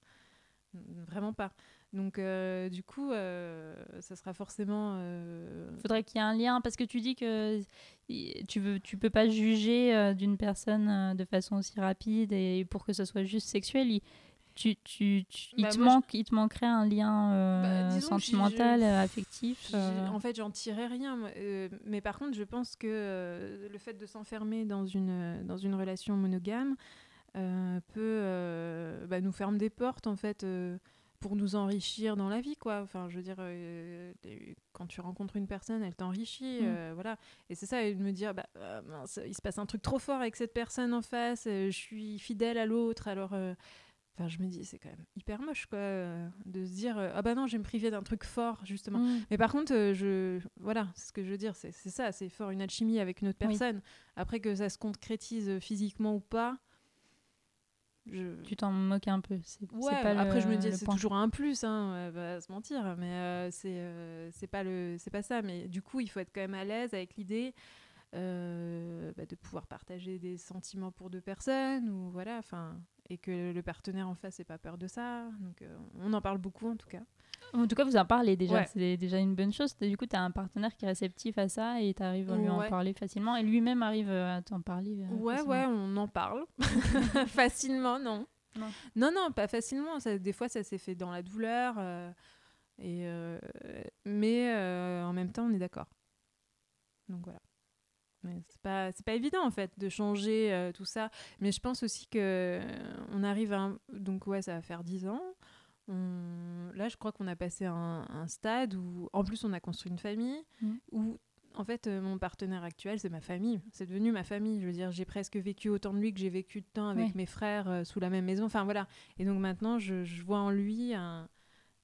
[SPEAKER 1] vraiment pas. Donc euh, du coup, euh, ça sera forcément. euh,
[SPEAKER 2] faudrait qu'il y ait un lien parce que tu dis que y- tu veux tu peux pas juger euh, d'une personne euh, de façon aussi rapide et pour que ce soit juste sexuel il, tu, tu, tu- il,
[SPEAKER 1] Bah,
[SPEAKER 2] te
[SPEAKER 1] je-
[SPEAKER 2] manque, il te manquerait un lien euh,
[SPEAKER 1] Bah,
[SPEAKER 2] sentimental,
[SPEAKER 1] je-
[SPEAKER 2] euh, affectif. Euh.
[SPEAKER 1] En fait, j'en tirais rien. Euh, mais par contre, je pense que euh, le fait de s'enfermer dans une, euh, dans une relation monogame euh, peut euh, bah, nous ferme des portes, en fait, euh, pour nous enrichir dans la vie, quoi. Enfin, je veux dire, euh, quand tu rencontres une personne, elle t'enrichit,
[SPEAKER 2] Mm.
[SPEAKER 1] euh, voilà. Et c'est ça, et de me dire, bah, euh, mince, il se passe un truc trop fort avec cette personne en face, je suis fidèle à l'autre, alors. Enfin, je me dis, c'est quand même hyper moche, quoi, de se dire, ah bah non, je vais me priver d'un truc fort, justement.
[SPEAKER 2] Mm.
[SPEAKER 1] Mais par contre, je, voilà, c'est ce que je veux dire, c'est c'est ça, c'est fort une alchimie avec une autre
[SPEAKER 2] Oui.
[SPEAKER 1] personne. Après que ça se concrétise physiquement ou pas, je...
[SPEAKER 2] Tu t'en moques un peu. C'est c'est
[SPEAKER 1] Ouais,
[SPEAKER 2] pas le-
[SPEAKER 1] après je me dis c'est toujours un plus, hein, pas se mentir, mais euh, c'est euh, c'est pas le c'est pas ça. Mais du coup, il faut être quand même à l'aise avec l'idée euh, bah, de pouvoir partager des sentiments pour deux personnes ou voilà, enfin, et que le partenaire en face ait pas peur de ça. Donc euh, on en parle beaucoup en tout cas.
[SPEAKER 2] En tout cas, vous en parlez déjà.
[SPEAKER 1] Ouais.
[SPEAKER 2] C'est déjà une bonne chose. Du coup, tu as un partenaire qui est réceptif à ça et tu arrives à lui en parler facilement. Et lui-même arrive euh, à t'en parler. euh,
[SPEAKER 1] Ouais,
[SPEAKER 2] facilement.
[SPEAKER 1] ouais, on en parle. facilement, non.
[SPEAKER 2] Non.
[SPEAKER 1] non, non, pas facilement. Ça, des fois, ça s'est fait dans la douleur. euh, et, euh, mais euh, en même temps, on est d'accord. Donc voilà. Mais c'est pas, c'est pas évident en fait de changer tout ça. Mais je pense aussi que on arrive à. un- Donc ouais, ça va faire 10 ans. On- Là, je crois qu'on a passé un, un stade où, en plus, on a construit une famille
[SPEAKER 2] Mhm.
[SPEAKER 1] où en fait, euh, mon partenaire actuel, c'est ma famille. C'est devenu ma famille. Je veux dire, j'ai presque vécu autant de lui que j'ai vécu de temps avec mes frères euh, sous la même maison. Enfin, voilà. Et donc maintenant, je, je vois en lui un,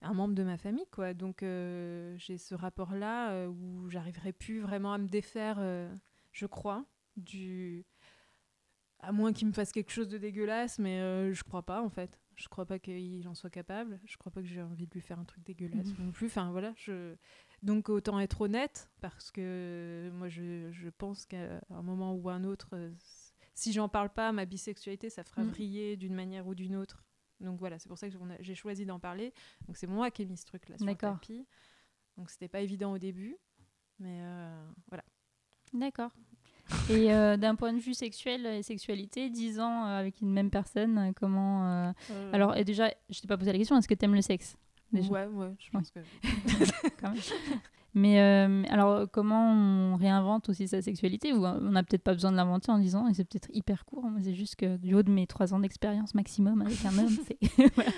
[SPEAKER 1] un membre de ma famille, quoi. Donc, euh, j'ai ce rapport-là où j'arriverai plus vraiment à me défaire, je crois, du... À moins qu'il me fasse quelque chose de dégueulasse, mais je crois pas, en fait. Je crois pas qu'il en soit capable. Je crois pas que j'ai envie de lui faire un truc dégueulasse
[SPEAKER 2] Mhm.
[SPEAKER 1] non plus. Enfin, voilà, je... Donc autant être honnête parce que moi je, je pense qu'à un moment ou un autre, euh, si j'en parle pas, ma bisexualité, ça fera
[SPEAKER 2] Mm.
[SPEAKER 1] vriller d'une manière ou d'une autre. Donc voilà, c'est pour ça que j'ai choisi d'en parler. Donc c'est moi qui ai mis ce truc là sur le tapis. Donc c'était pas évident au début, mais euh, voilà.
[SPEAKER 2] D'accord. Et euh, d'un point de vue sexuel et sexualité, 10 ans euh, avec une même personne, euh, comment. euh, Alors, et déjà, je t'ai pas posé la question, est-ce que tu aimes le sexe déjà?
[SPEAKER 1] Ouais, ouais, je pense que
[SPEAKER 2] quand même. Mais alors, comment on réinvente aussi sa sexualité? Ou on n'a peut-être pas besoin de l'inventer en disant, et c'est peut-être hyper court, moi, c'est juste que du haut de mes trois ans d'expérience maximum avec un homme, voilà.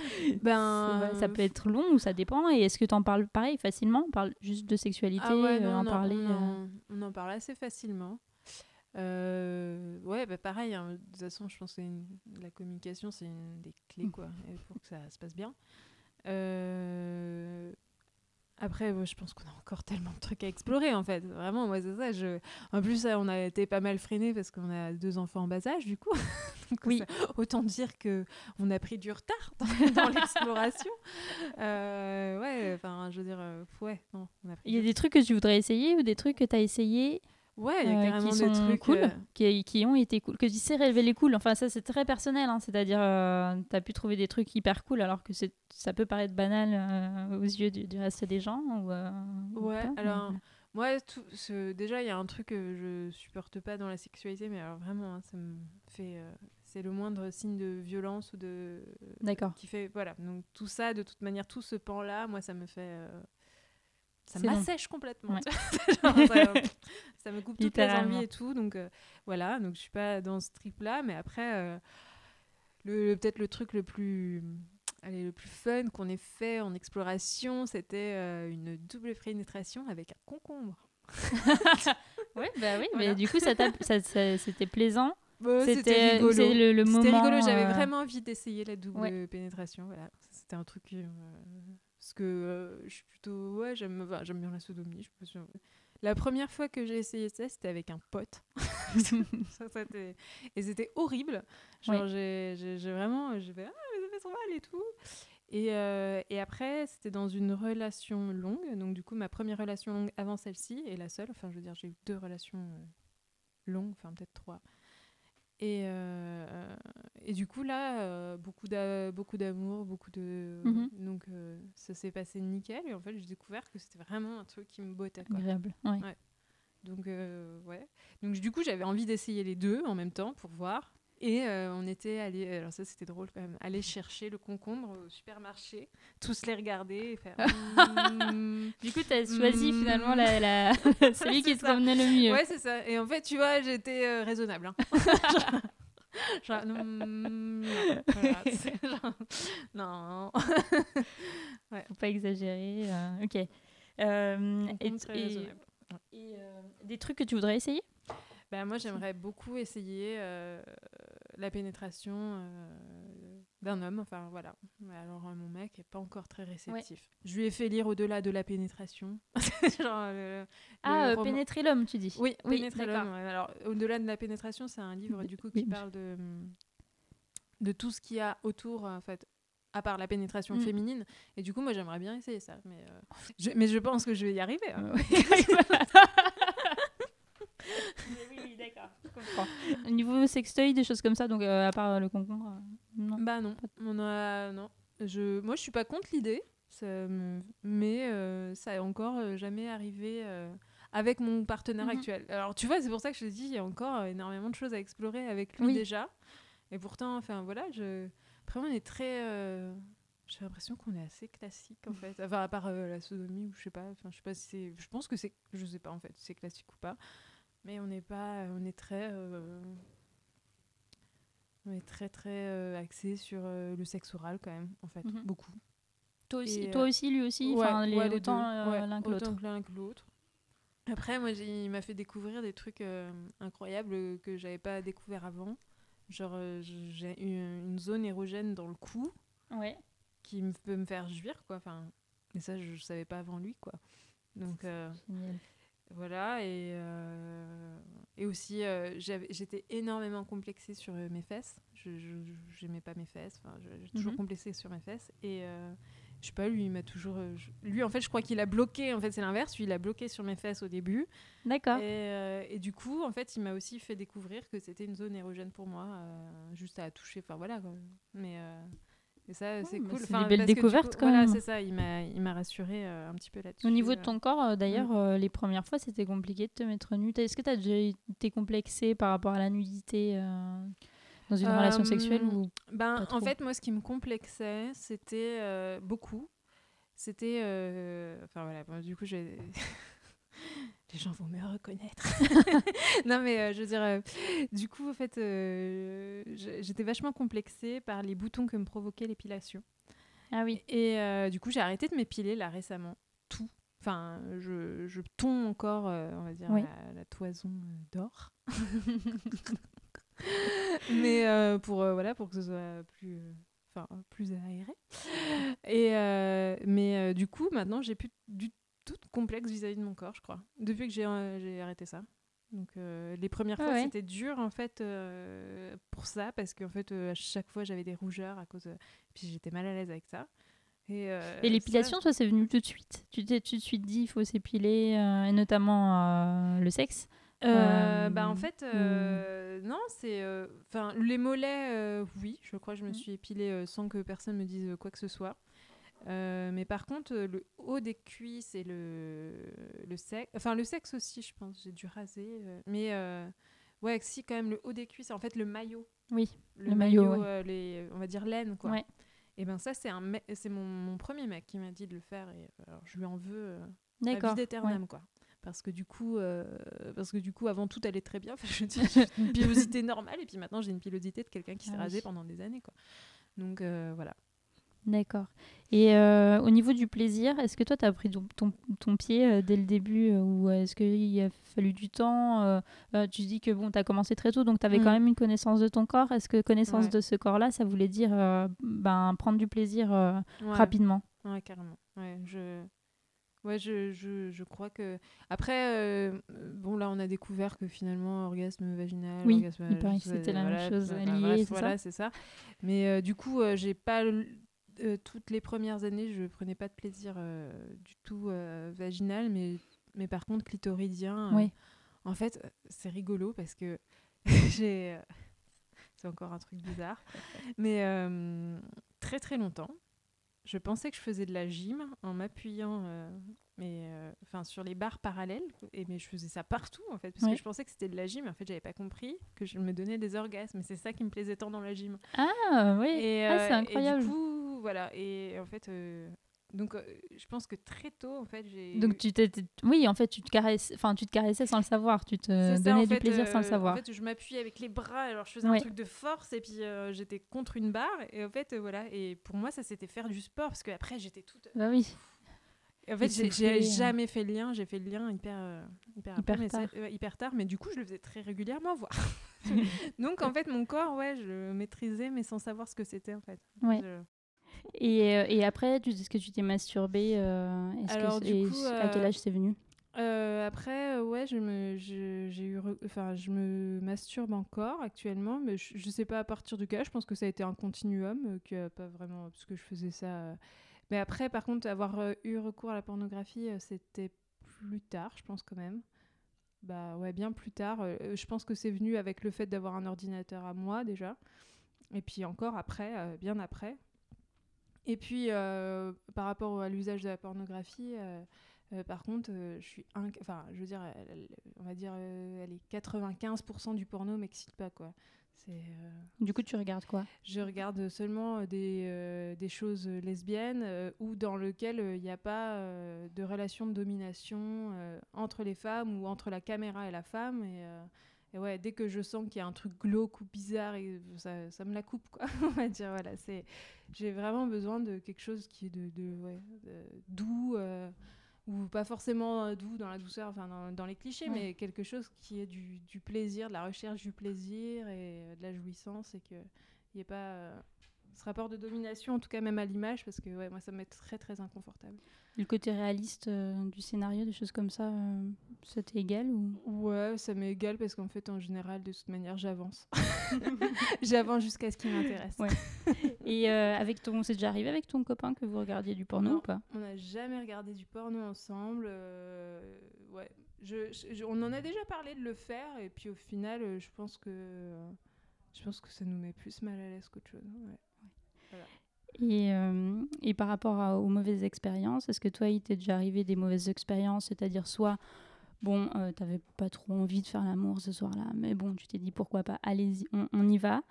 [SPEAKER 1] ben
[SPEAKER 2] ça peut être long ou ça dépend. Et est-ce que tu en parles pareil facilement? On parle juste de sexualité,
[SPEAKER 1] Ah ouais, non,
[SPEAKER 2] en
[SPEAKER 1] non,
[SPEAKER 2] parler
[SPEAKER 1] on, en, on en parle assez facilement. Euh, ouais, bah pareil, hein, de toute façon, je pense que une- la communication, c'est une des clés,
[SPEAKER 2] Mm.
[SPEAKER 1] quoi, pour que ça se passe bien. Euh, Après, je pense qu'on a encore tellement de trucs à explorer, en fait. Vraiment, moi, c'est ça. Je... En plus, on a été pas mal freiné parce qu'on a deux enfants en bas âge, du coup. Donc,
[SPEAKER 2] Oui.
[SPEAKER 1] ça- autant dire que on a pris du retard dans, dans l'exploration. Euh, ouais, enfin, je veux dire, ouais, non, on a pris
[SPEAKER 2] Il y a des trucs que tu voudrais essayer ou des trucs que tu as essayé
[SPEAKER 1] Ouais, il y a
[SPEAKER 2] euh,
[SPEAKER 1] carrément
[SPEAKER 2] qui
[SPEAKER 1] des trucs
[SPEAKER 2] cool,
[SPEAKER 1] euh,
[SPEAKER 2] qui, qui ont été cool, que tu sais révéler cool. Enfin, ça, c'est très personnel. hein. C'est-à-dire, tu as pu trouver des trucs hyper cool alors que c'est- ça peut paraître banal euh, aux yeux du, du reste des gens. Ou, euh, ou
[SPEAKER 1] Ouais,
[SPEAKER 2] pas,
[SPEAKER 1] alors
[SPEAKER 2] mais-
[SPEAKER 1] moi, tout ce... déjà, il y a un truc que je supporte pas dans la sexualité, mais alors vraiment, hein, ça me fait. euh, C'est le moindre signe de violence ou de.
[SPEAKER 2] D'accord.
[SPEAKER 1] Qui fait. Voilà. Donc tout ça, de toute manière, tout ce pan-là, moi, ça me fait. euh, Ça m'assèche complètement.
[SPEAKER 2] Ouais.
[SPEAKER 1] Genre, ça, ça me coupe toutes les envies et tout. Donc euh, voilà, donc je suis pas dans ce trip-là, mais après, euh, le, le- peut-être le truc le plus. Allez, le plus fun qu'on ait fait en exploration, c'était euh, une double pénétration avec un concombre.
[SPEAKER 2] Ouais, bah oui,
[SPEAKER 1] Voilà.
[SPEAKER 2] mais du coup, ça t'a- ça- ça- c'était plaisant?
[SPEAKER 1] Bah,
[SPEAKER 2] C'était-
[SPEAKER 1] c'était rigolo.
[SPEAKER 2] le- le
[SPEAKER 1] C'était
[SPEAKER 2] moment,
[SPEAKER 1] rigolo, j'avais
[SPEAKER 2] euh,
[SPEAKER 1] vraiment envie d'essayer la double
[SPEAKER 2] Ouais.
[SPEAKER 1] pénétration. Voilà. C'était un truc. Parce que euh, je suis plutôt. Ouais, j'aime enfin, j'aime bien la sodomie. Je. La première fois que j'ai essayé ça, c'était avec un pote. Ça, et c'était horrible. Genre,
[SPEAKER 2] Ouais.
[SPEAKER 1] j'ai- vraiment. J'ai fait Ah, mais ça fait trop mal et tout. Et, euh, et après, c'était dans une relation longue. Donc, du coup, ma première relation longue avant celle-ci, et la seule. Enfin, je veux dire, j'ai eu deux relations euh, longues, enfin, peut-être trois. Et, euh, et du coup, là, euh, beaucoup d'a- beaucoup d'amour, beaucoup de.
[SPEAKER 2] Mhm.
[SPEAKER 1] Donc, euh, ça s'est passé nickel. Et en fait, j'ai découvert que c'était vraiment un truc qui me bottait. Quoi.
[SPEAKER 2] Agréable. Ouais.
[SPEAKER 1] Ouais. Donc, ouais. Donc, du coup, j'avais envie d'essayer les deux en même temps pour voir. Et euh, on était allé, alors ça c'était drôle quand même, aller chercher le concombre au supermarché, tous les regarder et faire. Mm.
[SPEAKER 2] Du coup, tu as choisi
[SPEAKER 1] Mm.
[SPEAKER 2] finalement la, la... celui qui te convenait le mieux.
[SPEAKER 1] Ouais, c'est ça. Et en fait, tu vois, j'étais euh, raisonnable. hein. Genre, mm, non, voilà, genre, non.
[SPEAKER 2] Faut pas exagérer. euh, ok. Euh, et, euh, des trucs que tu voudrais essayer?
[SPEAKER 1] Bah, moi, j'aimerais beaucoup essayer euh, la pénétration euh, d'un homme. Enfin, voilà. Alors, euh, mon mec est pas encore très réceptif. Je lui ai fait lire Au-delà de la pénétration. Genre, le-
[SPEAKER 2] Ah,
[SPEAKER 1] le
[SPEAKER 2] euh,
[SPEAKER 1] roman-
[SPEAKER 2] pénétrer l'homme, tu dis
[SPEAKER 1] Oui,
[SPEAKER 2] Oui,
[SPEAKER 1] Pénétrer l'homme. ouais. Alors, Au-delà de la pénétration, c'est un livre du coup qui parle de, de tout ce qu'il y a autour, en fait, à part la pénétration
[SPEAKER 2] Mm.
[SPEAKER 1] féminine. Et du coup, moi, j'aimerais bien essayer ça. Mais, euh, je, mais je pense que je vais y arriver. hein.
[SPEAKER 2] D'accord, je comprends. Au niveau sextoy, des choses comme ça, donc euh, à part euh, le concombre, euh, non.
[SPEAKER 1] Bah non, on a non. Je, moi, je suis pas contre l'idée, ça mais euh, ça est encore jamais arrivé euh, avec mon partenaire
[SPEAKER 2] Mhm.
[SPEAKER 1] actuel. Alors tu vois, c'est pour ça que je te dis, il y a encore énormément de choses à explorer avec lui
[SPEAKER 2] Oui.
[SPEAKER 1] déjà. Et pourtant, enfin voilà, je. Après, on est très. euh, J'ai l'impression qu'on est assez classique en fait. Enfin, à part euh, la sodomie ou je sais pas. Enfin, je sais pas si c'est. Je pense que c'est. Je sais pas en fait, si c'est classique ou pas. Mais on n'est pas. On est très. euh, On est très très euh, axé sur euh, le sexe oral quand même, en fait,
[SPEAKER 2] Mhm.
[SPEAKER 1] beaucoup.
[SPEAKER 2] Toi aussi,
[SPEAKER 1] Et,
[SPEAKER 2] toi
[SPEAKER 1] euh,
[SPEAKER 2] aussi, lui aussi,
[SPEAKER 1] Ouais,
[SPEAKER 2] enfin, les-
[SPEAKER 1] ouais, les
[SPEAKER 2] autant euh,
[SPEAKER 1] Ouais,
[SPEAKER 2] l'un que
[SPEAKER 1] autant
[SPEAKER 2] l'autre.
[SPEAKER 1] que l'un que l'autre. Après, moi, il m'a fait découvrir des trucs euh, incroyables euh, que j'avais pas découvert avant. Genre, euh, j'ai eu une zone érogène dans le cou
[SPEAKER 2] Ouais.
[SPEAKER 1] qui me peut me faire jouir, quoi. Enfin, et ça, je, je savais pas avant lui, quoi. Donc, euh. Voilà. Et, euh, et aussi, euh, j'étais énormément complexée sur euh, mes fesses. Je n'aimais pas mes fesses. Enfin, j'ai toujours
[SPEAKER 2] Mhm.
[SPEAKER 1] complexée sur mes fesses. Et je sais pas, lui, il m'a toujours. lui, en fait, je crois qu'il a bloqué. En fait, c'est l'inverse. Lui, il a bloqué sur mes fesses au début.
[SPEAKER 2] D'accord.
[SPEAKER 1] Et, euh, et du coup, en fait, il m'a aussi fait découvrir que c'était une zone érogène pour moi, euh, juste à toucher. Enfin, voilà. quoi. Mais. euh, et ça, c'est cool.
[SPEAKER 2] c'est des
[SPEAKER 1] Enfin,
[SPEAKER 2] belles
[SPEAKER 1] que du
[SPEAKER 2] découvertes, quand
[SPEAKER 1] Voilà,
[SPEAKER 2] même.
[SPEAKER 1] c'est ça. Il m'a, rassuré euh, un petit peu là-dessus.
[SPEAKER 2] Au niveau de
[SPEAKER 1] euh.
[SPEAKER 2] ton corps, euh, d'ailleurs, euh, les premières fois, c'était compliqué de te mettre nu. Est-ce que tu as déjà été complexé par rapport à la nudité dans une relation sexuelle ou
[SPEAKER 1] Ben, en fait, moi, ce qui me complexait, c'était beaucoup. C'était. Enfin, voilà, bon, du coup, j'ai. Les gens vont me reconnaître. non, mais euh, je veux dire, euh, du coup, en fait, euh, j'étais vachement complexée par les boutons que me provoquait l'épilation.
[SPEAKER 2] Ah oui.
[SPEAKER 1] Et du coup, j'ai arrêté de m'épiler là récemment. Tout. Enfin, je, je tombe encore, on va dire,
[SPEAKER 2] Oui.
[SPEAKER 1] la, la toison d'or. Mais pour, voilà, pour que ce soit plus, enfin, plus aéré. Et, mais du coup, maintenant, j'ai plus du tout de complexe vis-à-vis de mon corps, je crois. Depuis que j'ai euh, arrêté ça. Donc euh, les premières
[SPEAKER 2] Ah
[SPEAKER 1] fois,
[SPEAKER 2] ouais.
[SPEAKER 1] c'était dur en fait euh, pour ça parce qu'en fait euh, à chaque fois j'avais des rougeurs à cause. de- Puis j'étais mal à l'aise avec ça. Et,
[SPEAKER 2] Et l'épilation,
[SPEAKER 1] ça-
[SPEAKER 2] toi, c'est venu tout de suite. Tu t'es tout de suite dit, il faut s'épiler, et notamment le sexe.
[SPEAKER 1] Bah en fait euh, non c'est enfin les mollets oui je crois que je me
[SPEAKER 2] Mhm.
[SPEAKER 1] suis épilée sans que personne me dise quoi que ce soit Euh, mais par contre euh, le haut des cuisses et le le sexe enfin le sexe aussi je pense j'ai dû raser euh, mais euh, ouais si quand même le haut des cuisses en fait le maillot
[SPEAKER 2] Oui.
[SPEAKER 1] le,
[SPEAKER 2] Le maillot,
[SPEAKER 1] maillot,
[SPEAKER 2] ouais.
[SPEAKER 1] les on va dire laine quoi
[SPEAKER 2] Ouais.
[SPEAKER 1] et ben ça c'est un c'est mon, mon premier mec qui m'a dit de le faire et alors, je lui en veux
[SPEAKER 2] D'accord.
[SPEAKER 1] vie
[SPEAKER 2] ouais.
[SPEAKER 1] quoi parce que du coup parce que du coup avant tout allait très bien Enfin, je j'ai une pilosité normale et puis maintenant j'ai une pilosité de quelqu'un qui s'est
[SPEAKER 2] Ah
[SPEAKER 1] rasé
[SPEAKER 2] oui.
[SPEAKER 1] pendant des années quoi donc voilà
[SPEAKER 2] D'accord. Et euh, au niveau du plaisir, est-ce que toi, tu as pris ton, ton, ton pied euh, dès le début euh, ou est-ce qu'il a fallu du temps Tu dis que bon, tu as commencé très tôt, donc tu avais
[SPEAKER 1] Mm.
[SPEAKER 2] quand même une connaissance de ton corps. Est-ce que connaissance
[SPEAKER 1] Ouais.
[SPEAKER 2] de ce corps-là, ça voulait dire ben, prendre du plaisir
[SPEAKER 1] Ouais.
[SPEAKER 2] rapidement?
[SPEAKER 1] Ouais, carrément. Ouais, je... Ouais, je, je, je crois que. Après, euh, bon, là, on a découvert que finalement, orgasme vaginal.
[SPEAKER 2] Oui,
[SPEAKER 1] orgasme,
[SPEAKER 2] il paraît que c'était la même chose liée, c'est ça
[SPEAKER 1] voilà, c'est ça. Mais euh, du coup, euh, j'ai pas. Euh, toutes les premières années, je prenais pas de plaisir euh, du tout euh, vaginal, mais, mais par contre, clitoridien.
[SPEAKER 2] Oui.
[SPEAKER 1] En fait, c'est rigolo parce que j'ai. C'est encore un truc bizarre. Mais très très longtemps, je pensais que je faisais de la gym en m'appuyant mais, euh, sur les barres parallèles. Et, mais je faisais ça partout en fait, parce que je pensais que c'était de la gym. En fait, j'avais pas compris que je me donnais des orgasmes. Et c'est ça qui me plaisait tant dans la gym.
[SPEAKER 2] Ah oui,
[SPEAKER 1] Et,
[SPEAKER 2] Ah, c'est
[SPEAKER 1] et
[SPEAKER 2] incroyable.
[SPEAKER 1] du coup, voilà. Et en fait, euh, Donc, euh, je pense que très tôt, en fait, j'ai.
[SPEAKER 2] Donc tu t'es, oui, en fait, tu te caressais, enfin, tu te caressais sans le savoir, tu te
[SPEAKER 1] ça,
[SPEAKER 2] donnais du
[SPEAKER 1] fait,
[SPEAKER 2] plaisir sans le
[SPEAKER 1] euh,
[SPEAKER 2] savoir.
[SPEAKER 1] En fait, je m'appuyais avec les bras, alors je faisais
[SPEAKER 2] Ouais.
[SPEAKER 1] un truc de force et puis euh, j'étais contre une barre. Et en fait, voilà. Et pour moi, ça c'était faire du sport parce qu'après, j'étais toute.
[SPEAKER 2] Bah oui.
[SPEAKER 1] Et en fait, j'ai
[SPEAKER 2] euh.
[SPEAKER 1] jamais fait le lien. J'ai fait le lien hyper, hyper,
[SPEAKER 2] Hyper
[SPEAKER 1] après, mais
[SPEAKER 2] tard.
[SPEAKER 1] ouais, hyper tard. Mais du coup, je le faisais très régulièrement, voire. Donc, en fait, mon corps, ouais, je le maîtrisais, mais sans savoir ce que c'était, en fait.
[SPEAKER 2] Ouais.
[SPEAKER 1] Je-
[SPEAKER 2] Et, euh, et après, tu est-ce que tu t'es masturbée euh, est-ce que
[SPEAKER 1] Alors,
[SPEAKER 2] c'est-
[SPEAKER 1] du
[SPEAKER 2] et
[SPEAKER 1] coup,
[SPEAKER 2] à quel
[SPEAKER 1] euh,
[SPEAKER 2] âge c'est venu?
[SPEAKER 1] Euh, après, ouais, je me, je- j'ai eu, enfin, je me masturbe encore actuellement, mais je, je sais pas à partir du cas. Je pense que ça a été un continuum, euh, que pas vraiment, parce que je faisais ça. euh. Mais après, par contre, avoir eu recours à la pornographie, c'était plus tard, je pense quand même. Bah ouais, bien plus tard. Je pense que c'est venu avec le fait d'avoir un ordinateur à moi déjà, et puis encore après, bien après. Et puis, euh, par rapport à l'usage de la pornographie. euh, euh, par contre, je suis, inc- enfin, je veux dire, on va dire, est 95% du porno m'excite pas quoi. Euh,
[SPEAKER 2] Du coup, tu regardes quoi?
[SPEAKER 1] je regarde seulement des, euh, des choses lesbiennes euh, ou dans lequel il n'y a pas de relation de domination entre les femmes ou entre la caméra et la femme. Et, et ouais, dès que je sens qu'il y a un truc glauque ou bizarre, et ça, ça me la coupe, quoi. On va dire, voilà, c'est, j'ai vraiment besoin de quelque chose qui est de, de, ouais, de- doux. euh, ou pas forcément euh, doux dans la douceur, enfin dans, dans les clichés,
[SPEAKER 2] Ouais.
[SPEAKER 1] mais quelque chose qui est du, du plaisir, de la recherche du plaisir et euh, de la jouissance, et que il n'y ait pas ce rapport de domination, en tout cas même à l'image, parce que ouais, moi ça me met très très inconfortable.
[SPEAKER 2] Le côté réaliste euh, du scénario, des choses comme ça, euh, ça t'est égal ou?
[SPEAKER 1] Ouais, ça m'est égal parce qu'en fait en général de toute manière j'avance. j'avance jusqu'à ce qui m'intéresse.
[SPEAKER 2] Ouais. Et euh, avec ton, c'est déjà arrivé avec ton copain que vous regardiez du porno
[SPEAKER 1] Non.
[SPEAKER 2] ou pas?
[SPEAKER 1] On n'a jamais regardé du porno ensemble. ouais, je, je- on en a déjà parlé de le faire et puis au final, je pense que je pense que ça nous met plus mal à l'aise qu'autre chose. ouais.
[SPEAKER 2] Et, euh, et par rapport aux mauvaises expériences, est-ce que toi, il t'est déjà arrivé des mauvaises expériences C'est-à-dire, soit, bon, euh, t'avais pas trop envie de faire l'amour ce soir-là, mais bon, tu t'es dit pourquoi pas, allez-y, on, y va.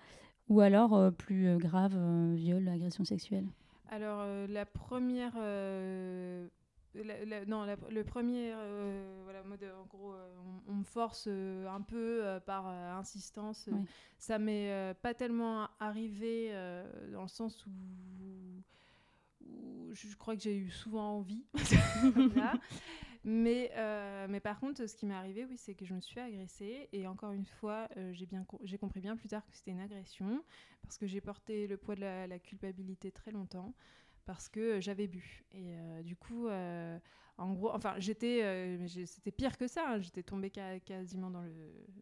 [SPEAKER 2] Ou alors, euh, plus euh, grave, viol, agression sexuelle?
[SPEAKER 1] Alors la première, la- la- non, la- le premier, euh, voilà, mode en gros, euh, on, on me force euh, un peu par insistance.
[SPEAKER 2] Ouais.
[SPEAKER 1] Ça m'est pas tellement arrivé dans le sens où, où je, je crois que j'ai eu souvent envie. Voilà. Mais, mais par contre, ce qui m'est arrivé, oui, c'est que je me suis fait agresser. Et encore une fois, j'ai bien j'ai compris bien plus tard que c'était une agression. Parce que j'ai porté le poids de la culpabilité très longtemps. Parce que euh, j'avais bu. Et euh, du coup, euh, en gros, enfin, j'étais. c'était pire que ça. hein. J'étais tombée quasiment dans le,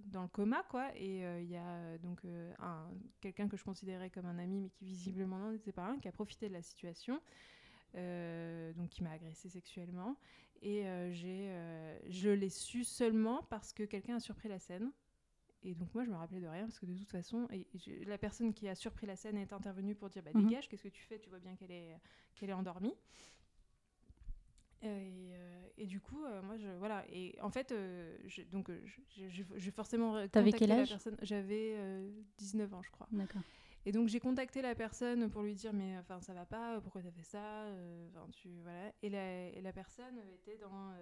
[SPEAKER 1] dans le coma, quoi. Et il y a donc un- quelqu'un que je considérais comme un ami, mais qui visiblement n'en était pas un, qui a profité de la situation. donc qui m'a agressée sexuellement et j'ai, je l'ai su seulement parce que quelqu'un a surpris la scène. Et donc moi je me rappelais de rien parce que de toute façon et je- la personne qui a surpris la scène est intervenue pour dire bah
[SPEAKER 2] Mhm.
[SPEAKER 1] dégage qu'est-ce que tu fais? Tu vois bien qu'elle est qu'elle est endormie. Et, euh, et du coup euh, moi je voilà et en fait euh, je- donc euh, j'ai forcément
[SPEAKER 2] T'avais quel âge?
[SPEAKER 1] j'avais euh, 19 ans je crois.
[SPEAKER 2] D'accord.
[SPEAKER 1] Et donc j'ai contacté la personne pour lui dire mais enfin ça va pas, pourquoi t'as fait ça, enfin, tu voilà. Et la, et la personne était dans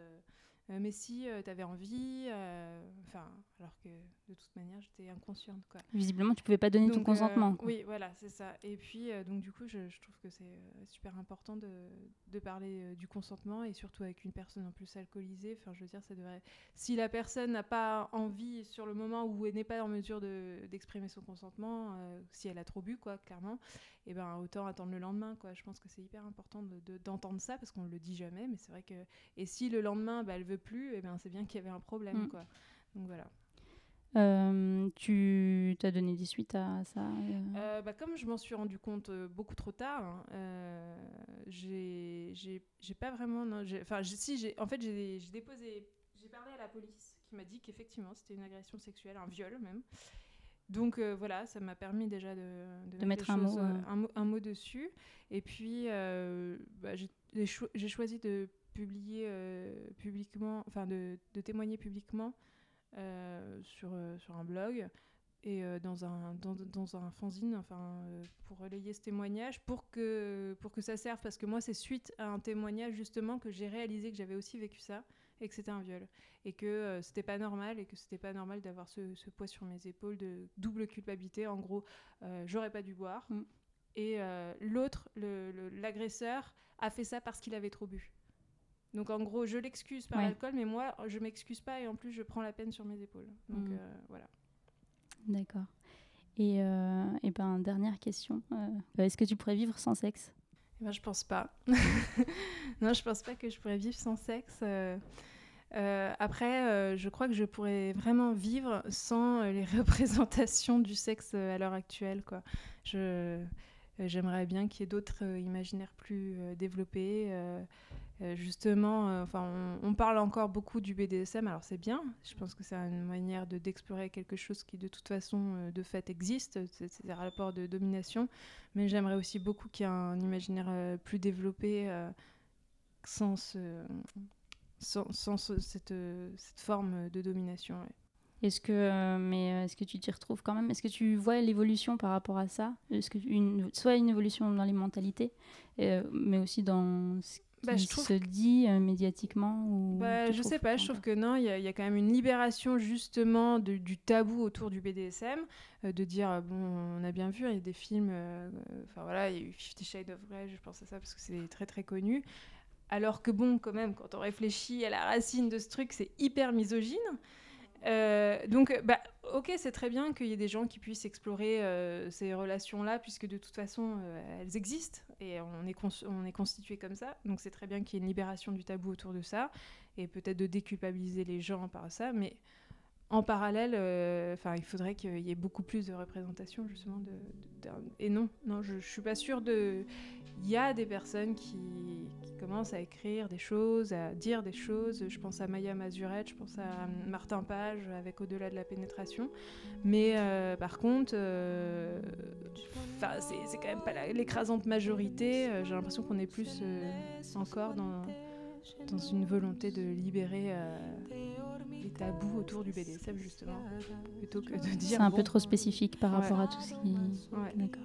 [SPEAKER 1] mais si euh, t'avais envie, euh, enfin alors que de toute manière j'étais inconsciente quoi.
[SPEAKER 2] Visiblement, tu pouvais pas donner ton
[SPEAKER 1] Donc, euh,
[SPEAKER 2] consentement. quoi.
[SPEAKER 1] oui, voilà, c'est ça. Et puis, euh, donc, du coup, je, je trouve que c'est euh, super important de, de parler euh, du consentement et surtout avec une personne en plus alcoolisée. Enfin, je veux dire, ça devrait. Si la personne n'a pas envie sur le moment où elle n'est pas en mesure de- d'exprimer son consentement, euh, si elle a trop bu, quoi, clairement, et ben autant attendre le lendemain, quoi. Je pense que c'est hyper important d'entendre de, d'entendre ça parce qu'on le dit jamais, mais c'est vrai que. Et si le lendemain, bah, elle veut plus, et ben c'est bien qu'il y avait un problème,
[SPEAKER 2] Mm.
[SPEAKER 1] quoi. Donc voilà.
[SPEAKER 2] Euh, tu t'as donné des suites à ça euh,
[SPEAKER 1] Euh, bah, comme je m'en suis rendu compte beaucoup trop tard, hein, j'ai pas vraiment. Enfin, si, en fait, j'ai déposé. J'ai parlé à la police qui m'a dit qu'effectivement c'était une agression sexuelle, un viol même. Donc euh, voilà, ça m'a permis déjà de,
[SPEAKER 2] De mettre
[SPEAKER 1] les
[SPEAKER 2] un
[SPEAKER 1] choses,
[SPEAKER 2] mot,
[SPEAKER 1] euh, un, mot, un mot dessus. Et puis, euh, bah, j'ai j'ai cho- j'ai choisi de publier publiquement, enfin de, de témoigner publiquement sur, sur un blog et dans, un, dans, dans, un fanzine, enfin, pour relayer ce témoignage, pour que, pour que ça serve, parce que moi, c'est suite à un témoignage, justement, que j'ai réalisé que j'avais aussi vécu ça, et que c'était un viol, et que euh, c'était pas normal, et que c'était pas normal d'avoir ce, ce, poids sur mes épaules de double culpabilité. En gros, j'aurais pas dû boire, mm. et l'autre, l'agresseur, a fait ça parce qu'il avait trop bu. Donc en gros, je l'excuse par l'alcool, mais moi, je m'excuse pas et en plus, je prends la peine sur mes épaules. Donc mm. voilà.
[SPEAKER 2] D'accord. Et, euh, et, ben, dernière question. Euh, est-ce que tu pourrais vivre sans sexe?
[SPEAKER 1] Eh ben, Je pense pas. non, je pense pas que je pourrais vivre sans sexe. Euh, après, je crois que je pourrais vraiment vivre sans les représentations du sexe à l'heure actuelle. Je, j'aimerais bien qu'il y ait d'autres imaginaires plus développés. Euh, justement, euh, enfin, on, parle encore beaucoup du BDSM, alors c'est bien. Je pense que c'est une manière de d'explorer quelque chose qui, de toute façon, euh, de fait existe. C'est des rapports de domination. Mais j'aimerais aussi beaucoup qu'il y ait un imaginaire plus développé sans, cette, forme de domination.
[SPEAKER 2] Est-ce que, mais est-ce que tu t'y retrouves quand même? Est-ce que tu vois l'évolution par rapport à ça? Est-ce que soit une évolution dans les mentalités, mais aussi dans ce bah, je trouve... se dit euh, médiatiquement ou
[SPEAKER 1] bah, Je sais pas, je trouve que non, il y, y, a quand même une libération justement de, du tabou autour du BDSM, euh, de dire, bon, on a bien vu, il y a des films, euh, enfin voilà, il y a eu Fifty Shades of Grey, je pense à ça parce que c'est très très connu. Alors que bon, quand même, quand on réfléchit à la racine de ce truc, c'est hyper misogyne. Euh, donc, bah, ok, c'est très bien qu'il y ait des gens qui puissent explorer euh, ces relations-là, puisque de toute façon, euh, elles existent et on est, on est constitué comme ça. Donc, c'est très bien qu'il y ait une libération du tabou autour de ça et peut-être de déculpabiliser les gens par ça. Mais en parallèle, enfin, il faudrait qu'il y ait beaucoup plus de représentation justement et non, non, je, je suis pas sûre de il y a des personnes qui, commencent à écrire des choses, à dire des choses. Je pense à Maya Mazurette, je pense à Martin Page avec Au-delà de la pénétration. Mais euh, par contre, euh, c'est quand même pas l'écrasante majorité. Euh, j'ai l'impression qu'on est plus encore dans, dans une volonté de libérer euh, les tabous autour du BDSM, justement, plutôt que de dire.
[SPEAKER 2] C'est un peu trop spécifique par rapport à tout ce qui.
[SPEAKER 1] D'accord.